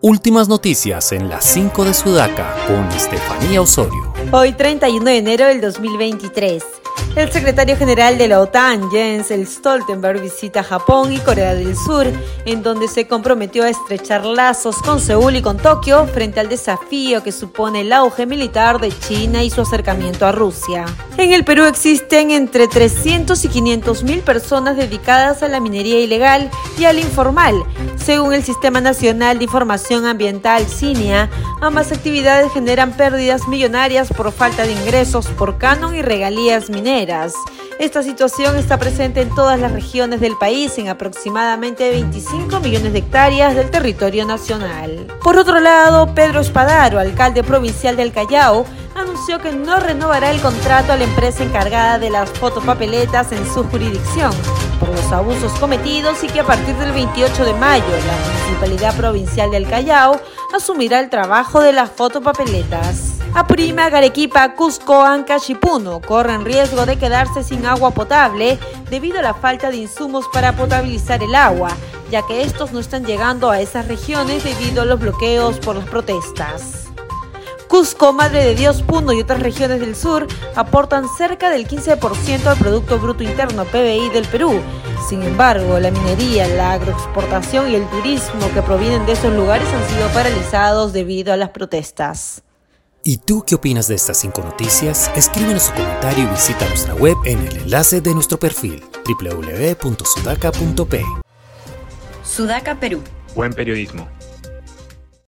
Últimas noticias en las 5 de Sudaca con Estefanía Osorio. Hoy 31 de enero del 2023. El secretario general de la OTAN, Jens Stoltenberg, visita Japón y Corea del Sur, en donde se comprometió a estrechar lazos con Seúl y con Tokio frente al desafío que supone el auge militar de China y su acercamiento a Rusia. En el Perú existen entre 300 y 500 mil personas dedicadas a la minería ilegal y al informal, según el Sistema Nacional de Información Ambiental, CINEA, ambas actividades generan pérdidas millonarias por falta de ingresos por canon y regalías mineras. Esta situación está presente en todas las regiones del país, en aproximadamente 25 millones de hectáreas del territorio nacional. Por otro lado, Pedro Espadaro, alcalde provincial del Callao, anunció que no renovará el contrato a la empresa encargada de las fotopapeletas en su jurisdicción por los abusos cometidos y que a partir del 28 de mayo la Municipalidad Provincial del Callao asumirá el trabajo de las fotopapeletas. Aprima, Garequipa, Cusco, Anca, y Puno corren riesgo de quedarse sin agua potable debido a la falta de insumos para potabilizar el agua, ya que estos no están llegando a esas regiones debido a los bloqueos por las protestas. Cusco, Madre de Dios, Puno y otras regiones del sur aportan cerca del 15% al Producto Bruto Interno PBI del Perú. Sin embargo, la minería, la agroexportación y el turismo que provienen de esos lugares han sido paralizados debido a las protestas. ¿Y tú qué opinas de estas cinco noticias? Escríbenos su comentario y visita nuestra web en el enlace de nuestro perfil www.sudaca.p. Sudaca Perú. Buen periodismo.